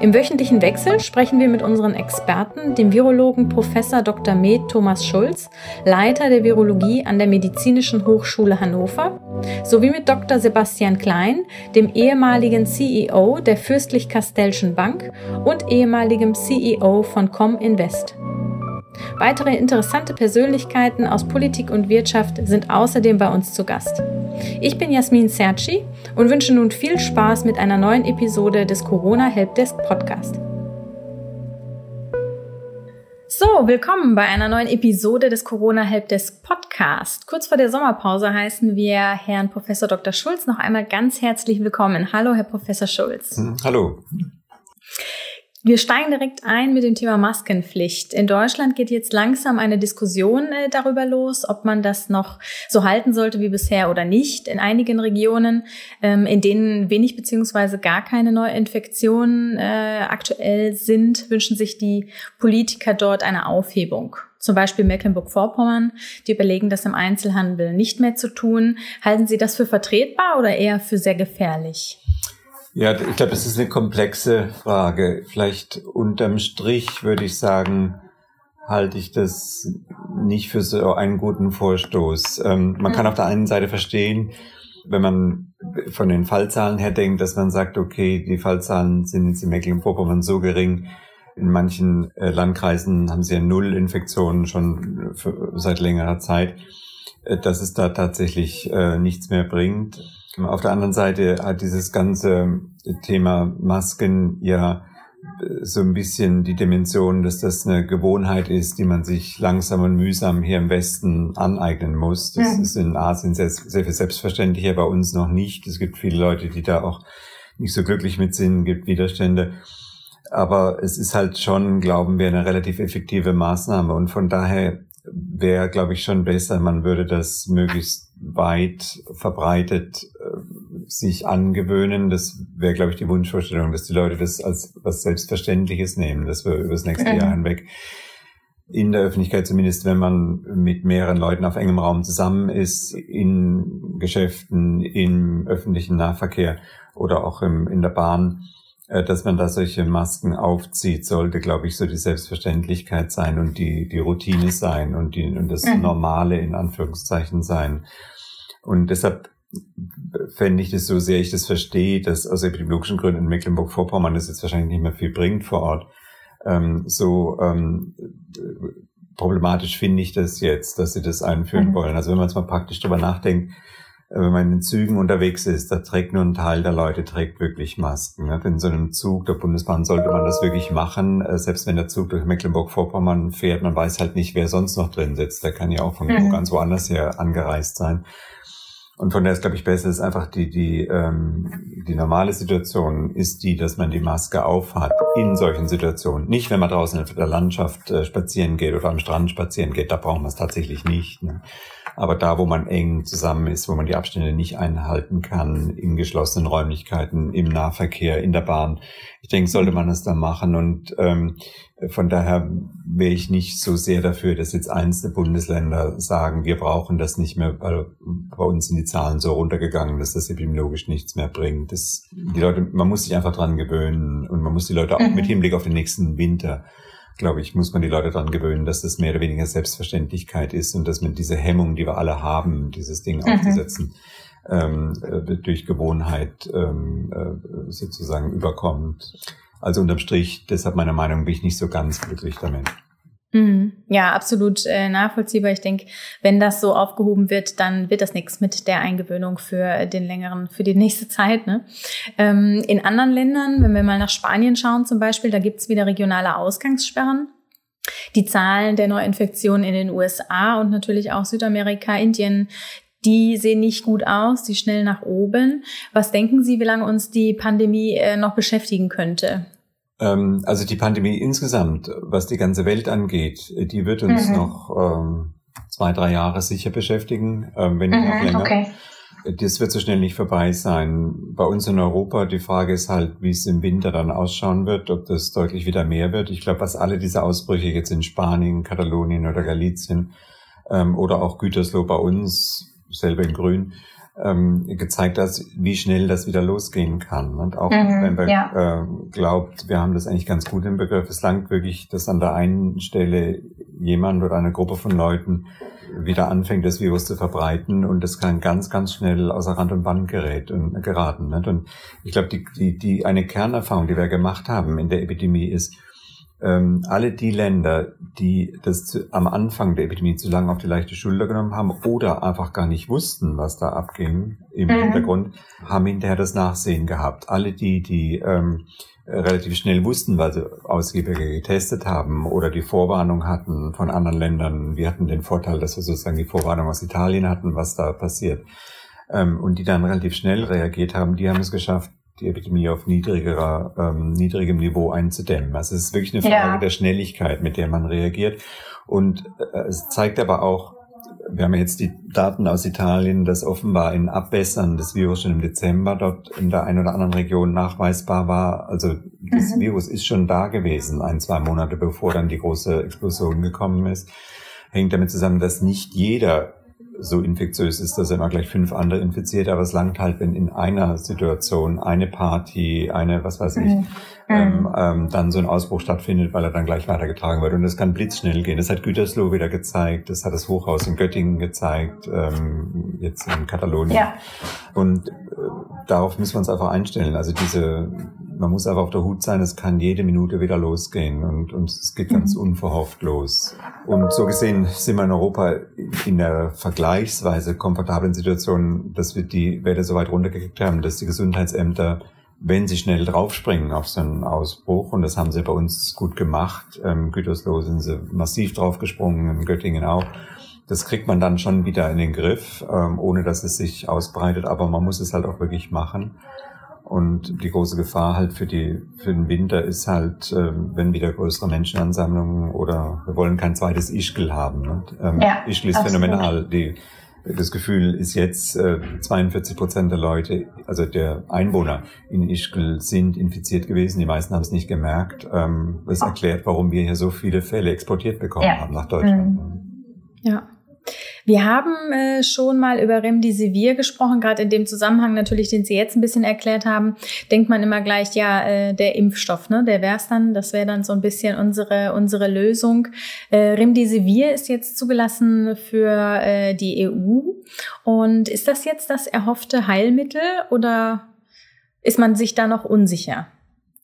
Im wöchentlichen Wechsel sprechen wir mit unseren Experten, dem Virologen Prof. Dr. Med Thomas Schulz, Leiter der Virologie an der Medizinischen Hochschule Hannover, sowie mit Dr. Sebastian Klein, dem ehemaligen CEO der Fürstlich-Kastellschen Bank und ehemaligem CEO von Cominvest. Weitere interessante Persönlichkeiten aus Politik und Wirtschaft sind außerdem bei uns zu Gast. Ich bin Jasmin Serci und wünsche nun viel Spaß mit einer neuen Episode des Corona Helpdesk Podcast. So, willkommen bei einer neuen Episode des Corona Helpdesk Podcast. Kurz vor der Sommerpause heißen wir Herrn Professor Dr. Schulz noch einmal ganz herzlich willkommen. Hallo, Herr Professor Schulz. Hm, hallo. Wir steigen direkt ein mit dem Thema Maskenpflicht. In Deutschland geht jetzt langsam eine Diskussion äh, darüber los, ob man das noch so halten sollte wie bisher oder nicht. In einigen Regionen, ähm, in denen wenig beziehungsweise gar keine Neuinfektionen äh, aktuell sind, wünschen sich die Politiker dort eine Aufhebung. Zum Beispiel Mecklenburg-Vorpommern, die überlegen, das im Einzelhandel nicht mehr zu tun. Halten Sie das für vertretbar oder eher für sehr gefährlich? Ja, ich glaube, das ist eine komplexe Frage. Vielleicht unterm Strich würde ich sagen, halte ich das nicht für so einen guten Vorstoß. Ähm, man kann mhm. auf der einen Seite verstehen, wenn man von den Fallzahlen her denkt, dass man sagt, okay, die Fallzahlen sind jetzt in Mecklenburg-Vorpommern so gering. In manchen äh, Landkreisen haben sie ja null Infektionen schon für, seit längerer Zeit, äh, dass es da tatsächlich äh, nichts mehr bringt. Auf der anderen Seite hat dieses ganze Thema Masken ja äh, so ein bisschen die Dimension, dass das eine Gewohnheit ist, die man sich langsam und mühsam hier im Westen aneignen muss. Das ja. ist in Asien sehr, sehr viel selbstverständlicher, bei uns noch nicht. Es gibt viele Leute, die da auch nicht so glücklich mit sind, gibt Widerstände. Aber es ist halt schon, glauben wir, eine relativ effektive Maßnahme. Und von daher wäre, glaube ich, schon besser, man würde das möglichst weit verbreitet äh, sich angewöhnen. Das wäre, glaube ich, die Wunschvorstellung, dass die Leute das als was Selbstverständliches nehmen, dass wir über das nächste. Jahr hinweg in der Öffentlichkeit, zumindest wenn man mit mehreren Leuten auf engem Raum zusammen ist, in Geschäften, im öffentlichen Nahverkehr oder auch im, in der Bahn, dass man da solche Masken aufzieht, sollte, glaube ich, so die Selbstverständlichkeit sein und die, die Routine sein und, die, und das mhm. Normale in Anführungszeichen sein. Und deshalb fände ich das so sehr ich das verstehe, dass aus epidemiologischen Gründen in Mecklenburg-Vorpommern das jetzt wahrscheinlich nicht mehr viel bringt vor Ort. Ähm, so ähm, problematisch finde ich das jetzt, dass sie das einführen mhm. wollen. Also wenn man jetzt mal praktisch drüber nachdenkt, äh, wenn man in den Zügen unterwegs ist, da trägt nur ein Teil der Leute trägt wirklich Masken. In so einem Zug der Bundesbahn sollte man das wirklich machen, äh, selbst wenn der Zug durch Mecklenburg-Vorpommern fährt, man weiß halt nicht, wer sonst noch drin sitzt. Der kann ja auch von mhm. ganz woanders her angereist sein. Und von daher ist, glaube ich, besser ist einfach die, die, ähm, die normale Situation ist die, dass man die Maske aufhat in solchen Situationen. Nicht, wenn man draußen in der Landschaft äh, spazieren geht oder am Strand spazieren geht, da braucht man es tatsächlich nicht. Ne? Aber da, wo man eng zusammen ist, wo man die Abstände nicht einhalten kann, in geschlossenen Räumlichkeiten, im Nahverkehr, in der Bahn, ich denke, sollte man das da machen. Und ähm, von daher wäre ich nicht so sehr dafür, dass jetzt einzelne Bundesländer sagen, wir brauchen das nicht mehr, weil bei uns sind die Zahlen so runtergegangen, dass das epidemiologisch nichts mehr bringt. Das, die Leute, man muss sich einfach dran gewöhnen und man muss die Leute auch mhm. mit Hinblick auf den nächsten Winter, glaube ich, muss man die Leute dran gewöhnen, dass das mehr oder weniger Selbstverständlichkeit ist und dass man diese Hemmung, die wir alle haben, dieses Ding mhm. aufzusetzen, ähm, äh, durch Gewohnheit ähm, äh, sozusagen überkommt. Also unterm Strich, deshalb meiner Meinung bin ich nicht so ganz glücklich damit. Mhm. Ja, absolut äh, nachvollziehbar. Ich denke, wenn das so aufgehoben wird, dann wird das nichts mit der Eingewöhnung für den längeren, für die nächste Zeit. Ne? Ähm, in anderen Ländern, wenn wir mal nach Spanien schauen zum Beispiel, da gibt's wieder regionale Ausgangssperren. Die Zahlen der Neuinfektionen in den USA und natürlich auch Südamerika, Indien, die sehen nicht gut aus, die schnell nach oben. Was denken Sie, wie lange uns die Pandemie äh, noch beschäftigen könnte? Ähm, also die Pandemie insgesamt, was die ganze Welt angeht, die wird uns mhm. noch ähm, zwei, drei Jahre sicher beschäftigen, ähm, wenn nicht mhm, noch länger. Okay. Das wird so schnell nicht vorbei sein. Bei uns in Europa, die Frage ist halt, wie es im Winter dann ausschauen wird, ob das deutlich wieder mehr wird. Ich glaube, was alle diese Ausbrüche jetzt in Spanien, Katalonien oder Galicien ähm, oder auch Gütersloh bei uns, selber in Grün, ähm, gezeigt hat, wie schnell das wieder losgehen kann. Und auch mhm, wenn man ja. äh, glaubt, wir haben das eigentlich ganz gut im Begriff, es langt wirklich, dass an der einen Stelle jemand oder eine Gruppe von Leuten wieder anfängt, das Virus zu verbreiten und das kann ganz, ganz schnell außer Rand und Band gerät und geraten. Nicht? Und ich glaube, die, die, die eine Kernerfahrung, die wir gemacht haben in der Epidemie ist, ähm, alle die Länder, die das zu, am Anfang der Epidemie zu lange auf die leichte Schulter genommen haben oder einfach gar nicht wussten, was da abging im mhm. Hintergrund, haben hinterher das Nachsehen gehabt. Alle die, die ähm, relativ schnell wussten, weil sie ausgiebiger getestet haben oder die Vorwarnung hatten von anderen Ländern. Wir hatten den Vorteil, dass wir sozusagen die Vorwarnung aus Italien hatten, was da passiert. Ähm, und die dann relativ schnell reagiert haben, die haben es geschafft, die Epidemie auf niedrigerer, ähm, niedrigem Niveau einzudämmen. Also es ist wirklich eine Frage ja. der Schnelligkeit, mit der man reagiert. Und äh, es zeigt aber auch, wir haben jetzt die Daten aus Italien, dass offenbar ein Abbessern des Virus schon im Dezember dort in der einen oder anderen Region nachweisbar war. Also das mhm. Virus ist schon da gewesen, ein, zwei Monate bevor dann die große Explosion gekommen ist. Hängt damit zusammen, dass nicht jeder so infektiös ist, dass er immer gleich fünf andere infiziert, aber es langt halt, wenn in einer Situation eine Party, eine, was weiß ich, mhm. ähm, mhm. ähm, dann so ein Ausbruch stattfindet, weil er dann gleich weitergetragen wird. Und das kann blitzschnell gehen. Das hat Gütersloh wieder gezeigt, das hat das Hochhaus in Göttingen gezeigt, ähm, jetzt in Katalonien. Ja. Und äh, darauf müssen wir uns einfach einstellen. Also diese man muss aber auf der Hut sein, es kann jede Minute wieder losgehen und, und es geht ganz mhm. unverhofft los. Und so gesehen sind wir in Europa in der vergleichsweise komfortablen Situation, dass wir die Werte so weit runtergekriegt haben, dass die Gesundheitsämter, wenn sie schnell draufspringen auf so einen Ausbruch, und das haben sie bei uns gut gemacht, ähm, Gütersloh sind sie massiv draufgesprungen, in Göttingen auch, das kriegt man dann schon wieder in den Griff, ähm, ohne dass es sich ausbreitet, aber man muss es halt auch wirklich machen. Und die große Gefahr halt für die für den Winter ist halt, äh, wenn wieder größere Menschenansammlungen oder wir wollen kein zweites Ischgl haben. Ne? Ähm, ja, Ischgl ist absolut. phänomenal. Die, das Gefühl ist jetzt, äh, 42 Prozent der Leute, also der Einwohner in Ischgl sind infiziert gewesen. Die meisten haben es nicht gemerkt. Ähm, das erklärt, warum wir hier so viele Fälle exportiert bekommen ja. haben nach Deutschland. Mhm. Ja. Wir haben äh, schon mal über Remdesivir gesprochen, gerade in dem Zusammenhang natürlich, den Sie jetzt ein bisschen erklärt haben, denkt man immer gleich, ja, äh, der Impfstoff, ne, der wär's dann, das wäre dann so ein bisschen unsere unsere Lösung. Äh, Remdesivir ist jetzt zugelassen für äh, die EU und ist das jetzt das erhoffte Heilmittel oder ist man sich da noch unsicher?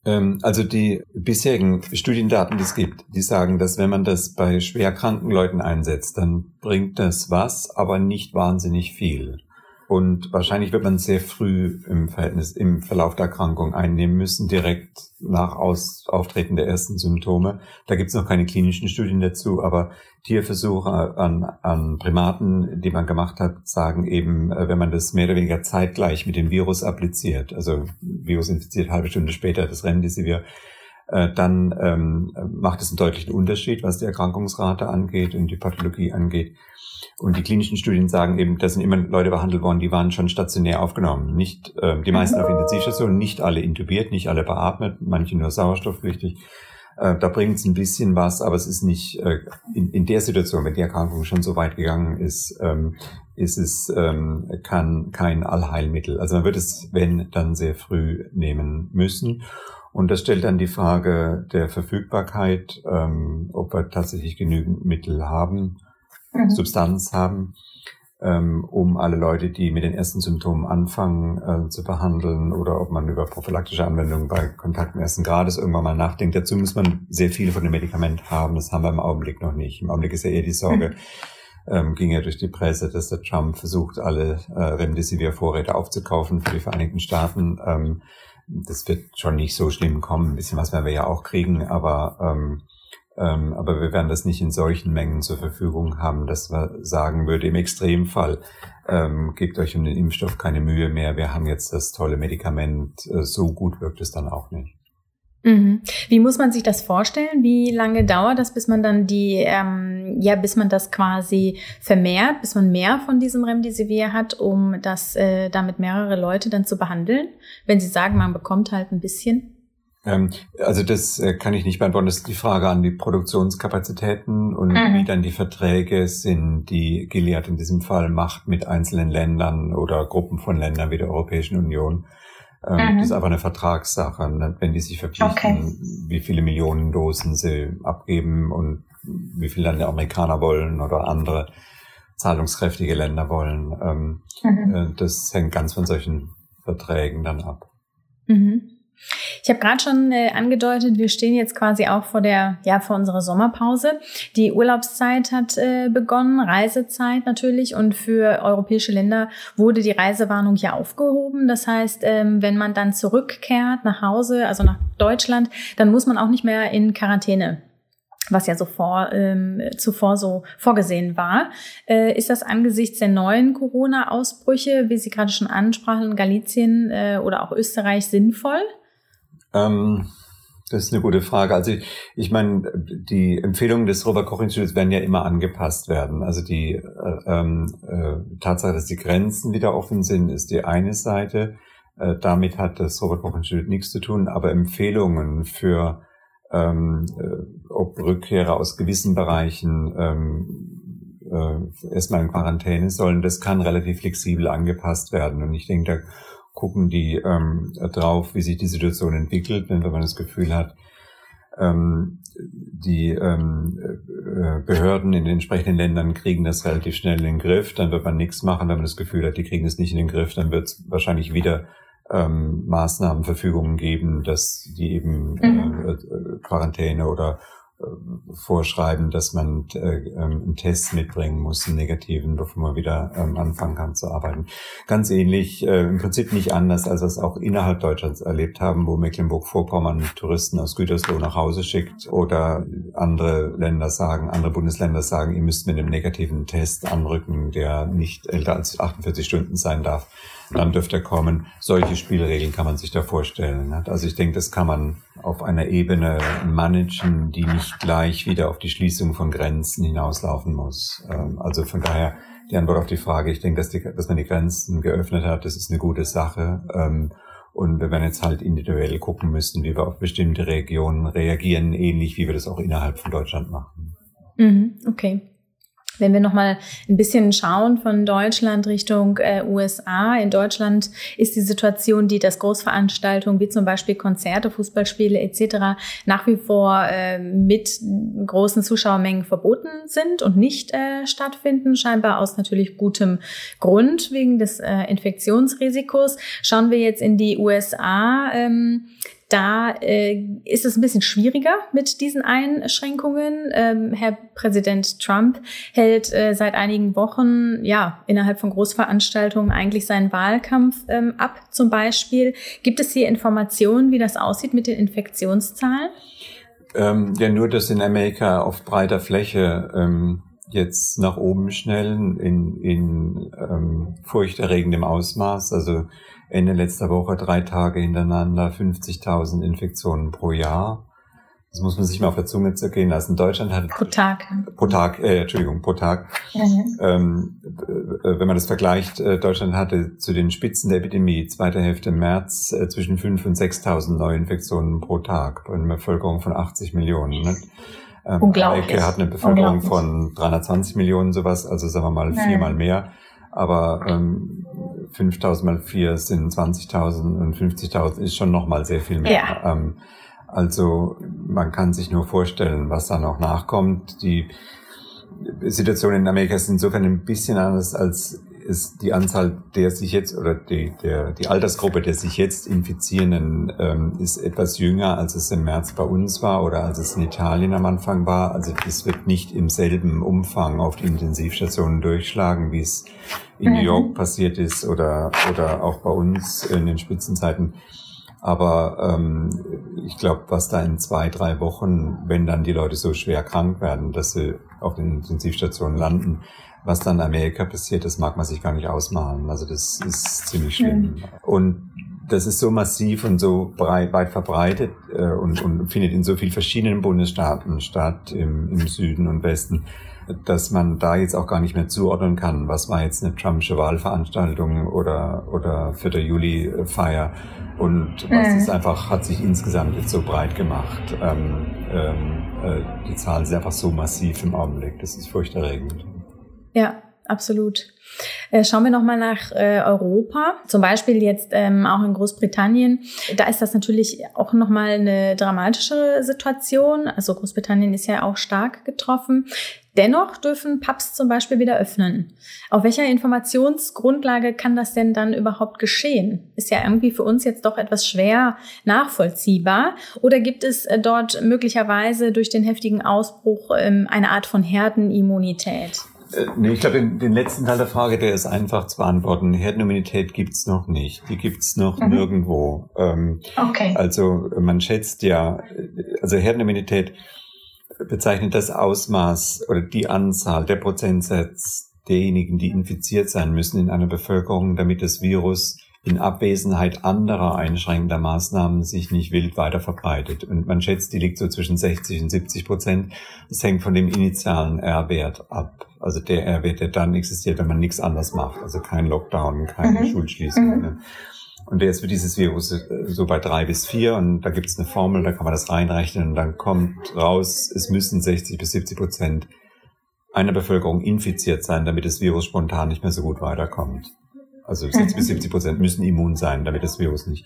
Ähm, also die bisherigen Studiendaten, die es gibt, die sagen, dass wenn man das bei schwerkranken Leuten einsetzt, dann bringt das was, aber nicht wahnsinnig viel. Und wahrscheinlich wird man sehr früh im Verhältnis, im Verlauf der Erkrankung einnehmen müssen, direkt nach Aus, Auftreten der ersten Symptome. Da gibt es noch keine klinischen Studien dazu, aber Tierversuche an, an Primaten, die man gemacht hat, sagen eben, äh, wenn man das mehr oder weniger zeitgleich mit dem Virus appliziert, also Virus infiziert halbe Stunde später das Remdesivir, äh, dann ähm, macht es einen deutlichen Unterschied, was die Erkrankungsrate angeht und die Pathologie angeht. Und die klinischen Studien sagen eben, da sind immer Leute behandelt worden, die waren schon stationär aufgenommen. Nicht äh, die meisten auf Intensivstationen, nicht alle intubiert, nicht alle beatmet, manche nur sauerstoffpflichtig. Äh, da bringt es ein bisschen was, aber es ist nicht äh, in, in der Situation, wenn die Erkrankung schon so weit gegangen ist, ähm, ist es ähm, kann kein Allheilmittel. Also man wird es, wenn, dann sehr früh nehmen müssen. Und das stellt dann die Frage der Verfügbarkeit, ähm, ob wir tatsächlich genügend Mittel haben mhm. Substanz haben, ähm, um alle Leute, die mit den ersten Symptomen anfangen, äh, zu behandeln oder ob man über prophylaktische Anwendungen bei Kontakten ersten Grades irgendwann mal nachdenkt. Dazu muss man sehr viel von dem Medikament haben. Das haben wir im Augenblick noch nicht. Im Augenblick ist ja eher die Sorge, mhm. ähm, ging ja durch die Presse, dass der Trump versucht, alle äh, Remdesivir-Vorräte aufzukaufen für die Vereinigten Staaten. Ähm, das wird schon nicht so schlimm kommen. Ein bisschen was werden wir ja auch kriegen, aber ähm, ähm, aber wir werden das nicht in solchen Mengen zur Verfügung haben, dass wir sagen würde, im Extremfall ähm, gebt euch um den Impfstoff keine Mühe mehr, wir haben jetzt das tolle Medikament, äh, so gut wirkt es dann auch nicht. Mhm. Wie muss man sich das vorstellen? Wie lange dauert das, bis man dann die, ähm, ja, bis man das quasi vermehrt, bis man mehr von diesem Remdesivir hat, um das äh, damit mehrere Leute dann zu behandeln? Wenn Sie sagen, man bekommt halt ein bisschen. Ähm, also das äh, kann ich nicht beantworten. Das ist die Frage an die Produktionskapazitäten und mhm. wie dann die Verträge sind, die Gilead in diesem Fall macht mit einzelnen Ländern oder Gruppen von Ländern wie der Europäischen Union. Ähm, mhm. Das ist einfach eine Vertragssache. Wenn die sich verpflichten, okay. wie viele Millionen Dosen sie abgeben und wie viel dann die Amerikaner wollen oder andere zahlungskräftige Länder wollen. Ähm, mhm. Äh, das hängt ganz von solchen Verträgen dann ab. Mhm. Ich habe gerade schon äh, angedeutet, wir stehen jetzt quasi auch vor der, ja, vor unserer Sommerpause. Die Urlaubszeit hat äh, begonnen, Reisezeit natürlich, und für europäische Länder wurde die Reisewarnung ja aufgehoben. Das heißt, ähm, wenn man dann zurückkehrt nach Hause, also nach Deutschland, dann muss man auch nicht mehr in Quarantäne was ja so vor, ähm, zuvor so vorgesehen war. Äh, ist das angesichts der neuen Corona-Ausbrüche, wie Sie gerade schon ansprachen, Galizien äh, oder auch Österreich sinnvoll? Ähm, das ist eine gute Frage. Also ich, ich meine, die Empfehlungen des Robert Koch Instituts werden ja immer angepasst werden. Also die äh, ähm, äh, Tatsache, dass die Grenzen wieder offen sind, ist die eine Seite. Äh, damit hat das Robert Koch Institut nichts zu tun. Aber Empfehlungen für ähm, äh, ob Rückkehrer aus gewissen Bereichen ähm, äh, erstmal in Quarantäne sollen, das kann relativ flexibel angepasst werden. Und ich denke, da gucken die ähm, drauf, wie sich die Situation entwickelt, wenn man das Gefühl hat, ähm, die ähm, äh, Behörden in den entsprechenden Ländern kriegen das relativ schnell in den Griff, dann wird man nichts machen, wenn man das Gefühl hat, die kriegen es nicht in den Griff, dann wird es wahrscheinlich wieder ähm, Maßnahmen, Verfügungen geben, dass die eben mhm. äh, Quarantäne oder vorschreiben, dass man äh, ähm, einen Test mitbringen muss, einen negativen, bevor man wieder ähm, anfangen kann zu arbeiten. Ganz ähnlich, äh, im Prinzip nicht anders, als wir es auch innerhalb Deutschlands erlebt haben, wo Mecklenburg-Vorpommern Touristen aus Gütersloh nach Hause schickt oder andere Länder sagen, andere Bundesländer sagen, ihr müsst mit einem negativen Test anrücken, der nicht älter als 48 Stunden sein darf dann dürfte er kommen. Solche Spielregeln kann man sich da vorstellen. Ne? Also ich denke, das kann man auf einer Ebene managen, die nicht gleich wieder auf die Schließung von Grenzen hinauslaufen muss. Ähm, also von daher die Antwort auf die Frage, ich denke, dass, die, dass man die Grenzen geöffnet hat, das ist eine gute Sache. Ähm, und wir werden jetzt halt individuell gucken müssen, wie wir auf bestimmte Regionen reagieren, ähnlich wie wir das auch innerhalb von Deutschland machen. Mhm, okay. Wenn wir nochmal ein bisschen schauen von Deutschland Richtung äh, USA. In Deutschland ist die Situation, die das Großveranstaltungen wie zum Beispiel Konzerte, Fußballspiele etc. nach wie vor äh, mit großen Zuschauermengen verboten sind und nicht äh, stattfinden, scheinbar aus natürlich gutem Grund wegen des äh, Infektionsrisikos. Schauen wir jetzt in die USA. Ähm, da äh, ist es ein bisschen schwieriger mit diesen Einschränkungen. Ähm, Herr Präsident Trump hält äh, seit einigen Wochen ja innerhalb von Großveranstaltungen eigentlich seinen Wahlkampf ähm, ab. Zum Beispiel gibt es hier Informationen, wie das aussieht mit den Infektionszahlen? Ähm, ja, nur, dass in Amerika auf breiter Fläche ähm, jetzt nach oben schnellen in, in ähm, furchterregendem Ausmaß. Also Ende letzter Woche drei Tage hintereinander 50.000 Infektionen pro Jahr. Das muss man sich mal auf der Zunge zergehen lassen. Deutschland hat pro Tag. Pro Tag, äh, Entschuldigung, pro Tag. Mhm. Ähm, äh, wenn man das vergleicht, äh, Deutschland hatte zu den Spitzen der Epidemie zweite Hälfte März äh, zwischen 5.000 und 6.000 Neuinfektionen pro Tag bei einer Bevölkerung von 80 Millionen. Ne? Ähm, Unglaublich. Eike hat eine Bevölkerung von 320 Millionen sowas, also sagen wir mal viermal mehr. Aber ähm, 5.000 mal 4 sind 20.000 und 50.000 ist schon nochmal sehr viel mehr. Ja. Ähm, also man kann sich nur vorstellen, was da noch nachkommt. Die Situation in Amerika ist insofern ein bisschen anders als ist die Anzahl der sich jetzt oder die, der, die Altersgruppe der sich jetzt Infizierenden ähm, ist etwas jünger, als es im März bei uns war oder als es in Italien am Anfang war. Also es wird nicht im selben Umfang auf die Intensivstationen durchschlagen, wie es in New York mhm. passiert ist oder, oder auch bei uns in den Spitzenzeiten. Aber ähm, ich glaube, was da in zwei, drei Wochen, wenn dann die Leute so schwer krank werden, dass sie auf den Intensivstationen landen, was dann in Amerika passiert, das mag man sich gar nicht ausmalen. Also das ist ziemlich schlimm. Mhm. Und das ist so massiv und so breit, weit verbreitet äh, und, und findet in so vielen verschiedenen Bundesstaaten statt, im, im Süden und Westen, dass man da jetzt auch gar nicht mehr zuordnen kann, was war jetzt eine Trumpsche Wahlveranstaltung oder, oder 4. Juli-Feier und was mhm. ist einfach, hat sich insgesamt jetzt so breit gemacht. Ähm, ähm, äh, die Zahlen sind einfach so massiv im Augenblick, das ist furchterregend. Ja, absolut. Äh, schauen wir nochmal nach äh, Europa, zum Beispiel jetzt ähm, auch in Großbritannien. Da ist das natürlich auch nochmal eine dramatischere Situation. Also Großbritannien ist ja auch stark getroffen. Dennoch dürfen Pubs zum Beispiel wieder öffnen. Auf welcher Informationsgrundlage kann das denn dann überhaupt geschehen? Ist ja irgendwie für uns jetzt doch etwas schwer nachvollziehbar. Oder gibt es äh, dort möglicherweise durch den heftigen Ausbruch ähm, eine Art von Herdenimmunität? Äh, nee, ich glaube, den, den, letzten Teil der Frage, der ist einfach zu beantworten. Herdenimmunität gibt's noch nicht. Die gibt's noch mhm. nirgendwo. Ähm, okay. Also man schätzt ja, also Herdenimmunität bezeichnet das Ausmaß oder die Anzahl, der Prozentsatz derjenigen, die infiziert sein müssen in einer Bevölkerung, damit das Virus in Abwesenheit anderer einschränkender Maßnahmen sich nicht wild weiter verbreitet. Und man schätzt, die liegt so zwischen 60 und 70 Prozent. Das hängt von dem initialen R-Wert ab. Also der R-Wert, der dann existiert, wenn man nichts anders macht. Also kein Lockdown, keine mhm. Schulschließung. Mhm. Und der ist für dieses Virus äh, so bei drei bis vier und da gibt es eine Formel, da kann man das reinrechnen und dann kommt raus, es müssen 60 bis 70 Prozent einer Bevölkerung infiziert sein, damit das Virus spontan nicht mehr so gut weiterkommt. Also 60 mhm. bis 70 Prozent müssen immun sein, damit das Virus nicht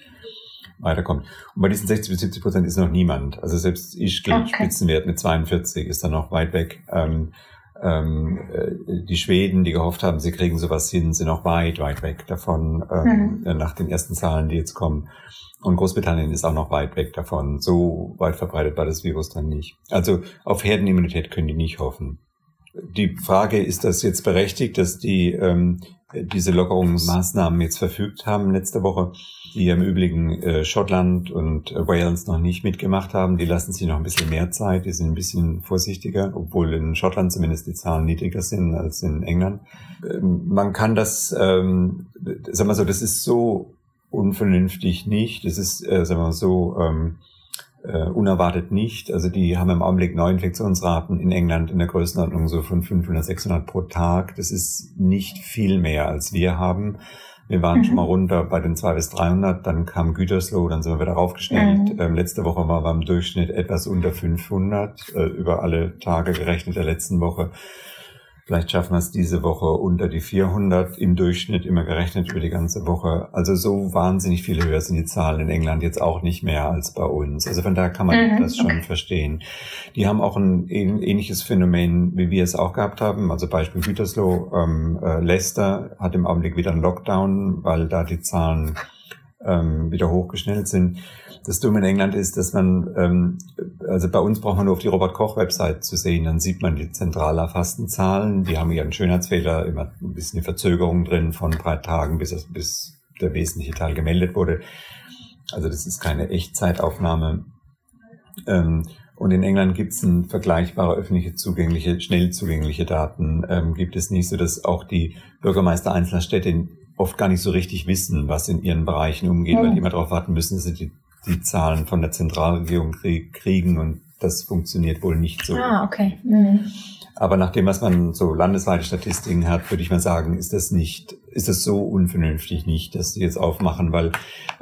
weiterkommt. Und bei diesen 60 bis 70 Prozent ist noch niemand. Also selbst Ischgl, okay. Spitzenwert mit 42, ist dann noch weit weg. Ähm, ähm, äh, die Schweden, die gehofft haben, sie kriegen sowas hin, sind noch weit, weit weg davon, ähm, mhm. nach den ersten Zahlen, die jetzt kommen. Und Großbritannien ist auch noch weit weg davon. So weit verbreitet war das Virus dann nicht. Also auf Herdenimmunität können die nicht hoffen. Die Frage, ist das jetzt berechtigt, dass die ähm, diese Lockerungsmaßnahmen jetzt verfügt haben letzte Woche, die im Übrigen äh, Schottland und äh, Wales noch nicht mitgemacht haben. Die lassen sich noch ein bisschen mehr Zeit, die sind ein bisschen vorsichtiger, obwohl in Schottland zumindest die Zahlen niedriger sind als in England. Ähm, man kann das, ähm, sagen wir so, das ist so unvernünftig nicht. Das ist, äh, sagen wir mal so, ähm, äh, unerwartet nicht. Also die haben im Augenblick Neuinfektionsraten in England in der Größenordnung so von 500, 600 pro Tag. Das ist nicht viel mehr, als wir haben. Wir waren mhm. schon mal runter bei den 200 bis 300, dann kam Gütersloh, dann sind wir wieder raufgestellt. Mhm. Ähm, letzte Woche waren wir im Durchschnitt etwas unter 500, äh, über alle Tage gerechnet der letzten Woche. Vielleicht schaffen wir es diese Woche unter die 400 im Durchschnitt, immer gerechnet über die ganze Woche. Also so wahnsinnig viele höher sind die Zahlen in England jetzt auch nicht mehr als bei uns. Also von daher kann man mhm, das schon okay. verstehen. Die haben auch ein ähnliches Phänomen, wie wir es auch gehabt haben. Also Beispiel Gütersloh, ähm, äh, Leicester hat im Augenblick wieder einen Lockdown, weil da die Zahlen ähm, wieder hochgeschnellt sind. Das Dumme in England ist, dass man, ähm, also bei uns braucht man nur auf die Robert-Koch-Website zu sehen, dann sieht man die zentral erfassten Zahlen. Die haben ja einen Schönheitsfehler, immer ein bisschen die Verzögerung drin von drei Tagen, bis, bis der wesentliche Teil gemeldet wurde. Also das ist keine Echtzeitaufnahme. Ähm, und in England gibt es vergleichbare öffentliche zugängliche, schnell zugängliche Daten. Ähm, gibt es nicht so, dass auch die Bürgermeister einzelner Städte oft gar nicht so richtig wissen, was in ihren Bereichen umgeht, mhm. weil die immer darauf warten müssen, dass sie die, die Zahlen von der Zentralregierung kriegen und das funktioniert wohl nicht so. Ah, okay. Mhm. Aber nach dem, was man so landesweite Statistiken hat, würde ich mal sagen, ist das nicht, ist das so unvernünftig nicht, dass sie jetzt aufmachen, weil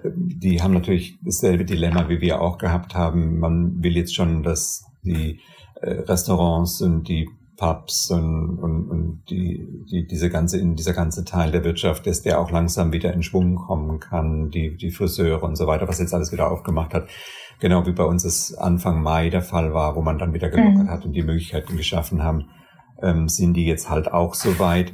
äh, die haben natürlich dasselbe Dilemma, wie wir auch gehabt haben. Man will jetzt schon, dass die äh, Restaurants und die Pubs und, und, und die, die, diese ganze, in dieser ganze Teil der Wirtschaft, dass der auch langsam wieder in Schwung kommen kann, die, die Friseure und so weiter, was jetzt alles wieder aufgemacht hat. Genau wie bei uns es Anfang Mai der Fall war, wo man dann wieder gelockert mhm. hat und die Möglichkeiten geschaffen haben, ähm, sind die jetzt halt auch so weit.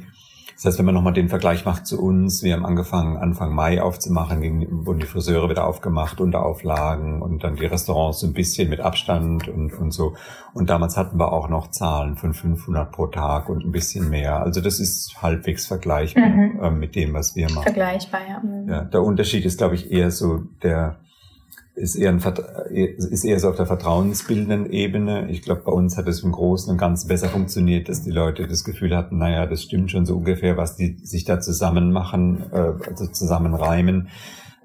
Das heißt, wenn man nochmal den Vergleich macht zu uns, wir haben angefangen, Anfang Mai aufzumachen, wurden die Friseure wieder aufgemacht unter Auflagen und dann die Restaurants so ein bisschen mit Abstand und, und so. Und damals hatten wir auch noch Zahlen von 500 pro Tag und ein bisschen mehr. Also das ist halbwegs vergleichbar mhm. äh, mit dem, was wir machen. Vergleichbar, ja. Mhm. ja. Der Unterschied ist, glaube ich, eher so der, ist eher, ein, ist eher so auf der vertrauensbildenden Ebene. Ich glaube, bei uns hat es im Großen und Ganzen besser funktioniert, dass die Leute das Gefühl hatten, naja, das stimmt schon so ungefähr, was die sich da zusammen machen, äh, also zusammen reimen.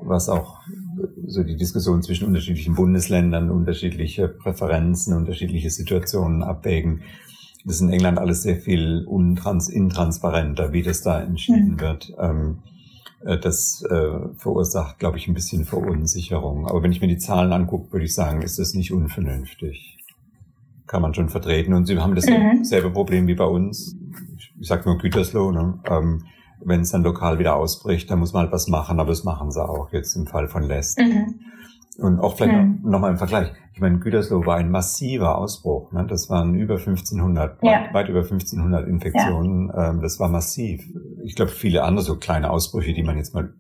was auch so die Diskussion zwischen unterschiedlichen Bundesländern, unterschiedliche Präferenzen, unterschiedliche Situationen abwägen. Das ist in England alles sehr viel intransparenter, wie das da entschieden mhm. wird. Ähm, äh, das äh, verursacht, glaube ich, ein bisschen Verunsicherung. Aber wenn ich mir die Zahlen angucke, würde ich sagen, ist das nicht unvernünftig. Kann man schon vertreten. Und sie haben dasselbe mhm. Problem wie bei uns. Ich sage nur Gütersloh. Ne? Ähm, wenn es dann lokal wieder ausbricht, dann muss man halt was machen, aber das machen sie auch jetzt im Fall von Lest. Mhm. Und auch vielleicht mhm. nochmal im Vergleich. Ich meine, Gütersloh war ein massiver Ausbruch. Ne? Das waren über 1500, ja. weit, weit, über 1500 Infektionen. Ja. Ähm, das war massiv. Ich glaube, viele andere so kleine Ausbrüche, die man jetzt mal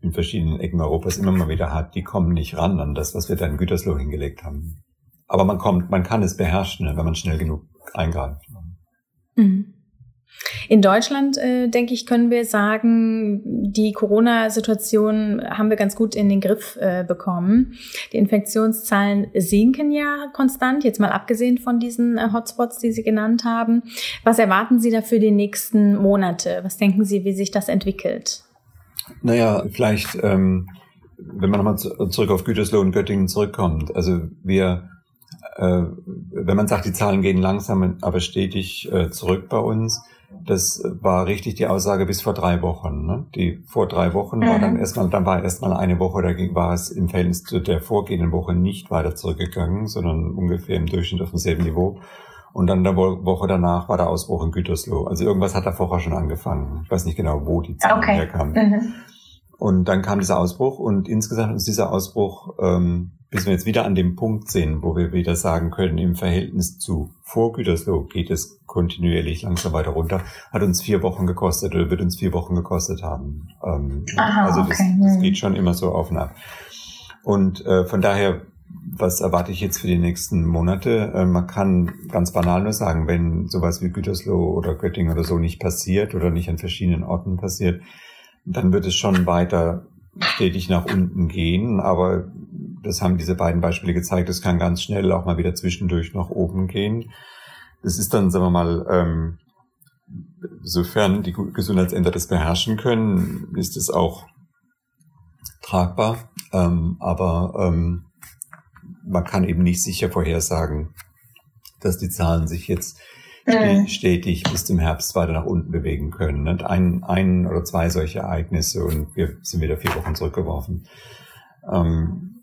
in verschiedenen Ecken Europas immer mal wieder hat, die kommen nicht ran an das, was wir da in Gütersloh hingelegt haben. Aber man kommt, man kann es beherrschen, ne, wenn man schnell genug eingreift. Mhm. In Deutschland, äh, denke ich, können wir sagen, die Corona-Situation haben wir ganz gut in den Griff äh, bekommen. Die Infektionszahlen sinken ja konstant, jetzt mal abgesehen von diesen äh, Hotspots, die Sie genannt haben. Was erwarten Sie da für die nächsten Monate? Was denken Sie, wie sich das entwickelt? Naja, vielleicht, ähm, wenn man nochmal zurück auf Gütersloh und Göttingen zurückkommt. Also wir äh, wenn man sagt, die Zahlen gehen langsam, aber stetig äh, zurück bei uns, das war richtig die Aussage bis vor drei Wochen. Ne? Die vor drei Wochen mhm. war dann mhm. erstmal, dann war erstmal eine Woche, da war es im Verhältnis zu der vorgehenden Woche nicht weiter zurückgegangen, sondern ungefähr im Durchschnitt auf demselben Niveau. Und dann der Woche danach war der Ausbruch in Gütersloh. Also irgendwas hat da vorher schon angefangen. Ich weiß nicht genau, wo die Zahl okay. herkam. Mhm. Und dann kam dieser Ausbruch und insgesamt ist dieser Ausbruch ähm, bis wir jetzt wieder an dem Punkt sind, wo wir wieder sagen können, im Verhältnis zu vor Gütersloh geht es kontinuierlich langsam weiter runter, hat uns vier Wochen gekostet oder wird uns vier Wochen gekostet haben. Ähm, Aha, also das, okay. das, geht schon immer so auf und ab. Und äh, von daher, was erwarte ich jetzt für die nächsten Monate? Äh, man kann ganz banal nur sagen, wenn sowas wie Gütersloh oder Göttingen oder so nicht passiert oder nicht an verschiedenen Orten passiert, dann wird es schon weiter stetig nach unten gehen, aber das haben diese beiden Beispiele gezeigt, es kann ganz schnell auch mal wieder zwischendurch nach oben gehen. Das ist dann, sagen wir mal, ähm, sofern die Gesundheitsämter das beherrschen können, ist es auch tragbar. Ähm, aber ähm, man kann eben nicht sicher vorhersagen, dass die Zahlen sich jetzt mhm. stetig bis zum Herbst weiter nach unten bewegen können. Und ein, ein oder zwei solche Ereignisse und wir sind wieder vier Wochen zurückgeworfen. Ähm,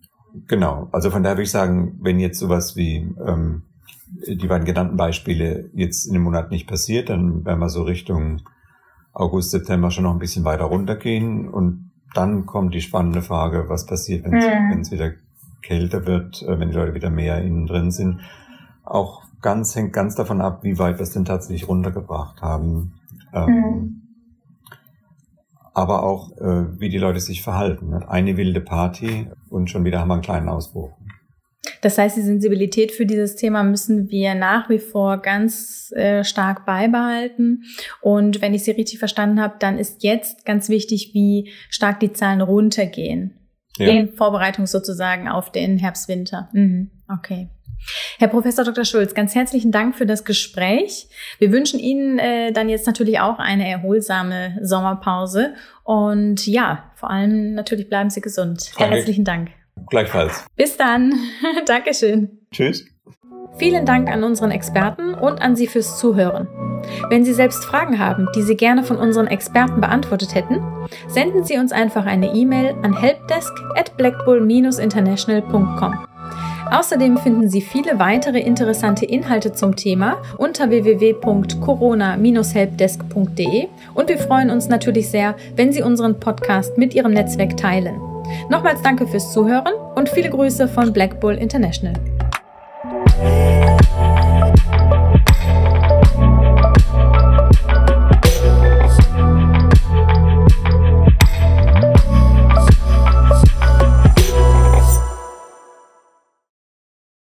genau, also von daher würde ich sagen, wenn jetzt sowas wie ähm, die beiden genannten Beispiele jetzt in dem Monat nicht passiert, dann werden wir so Richtung August, September schon noch ein bisschen weiter runtergehen und dann kommt die spannende Frage, was passiert, wenn es mhm. wieder kälter wird, äh, wenn die Leute wieder mehr innen drin sind. Auch ganz, hängt ganz davon ab, wie weit wir es denn tatsächlich runtergebracht haben. Ähm, mhm. Aber auch, äh, wie die Leute sich verhalten. Eine wilde Party und schon wieder haben wir einen kleinen Ausbruch. Das heißt, die Sensibilität für dieses Thema müssen wir nach wie vor ganz äh, stark beibehalten. Und wenn ich Sie richtig verstanden habe, dann ist jetzt ganz wichtig, wie stark die Zahlen runtergehen. Ja. In Vorbereitung sozusagen auf den Herbst-Winter. Mhm. Okay. Herr Professor Dr. Schulz, ganz herzlichen Dank für das Gespräch. Wir wünschen Ihnen äh, dann jetzt natürlich auch eine erholsame Sommerpause und ja, vor allem natürlich bleiben Sie gesund. Danke. Herzlichen Dank. Gleichfalls. Bis dann. Dankeschön. Tschüss. Vielen Dank an unseren Experten und an Sie fürs Zuhören. Wenn Sie selbst Fragen haben, die Sie gerne von unseren Experten beantwortet hätten, senden Sie uns einfach eine E-Mail an helpdesk at blackbull-international.com. Außerdem finden Sie viele weitere interessante Inhalte zum Thema unter www.corona-helpdesk.de und wir freuen uns natürlich sehr, wenn Sie unseren Podcast mit Ihrem Netzwerk teilen. Nochmals danke fürs Zuhören und viele Grüße von Black Bull International.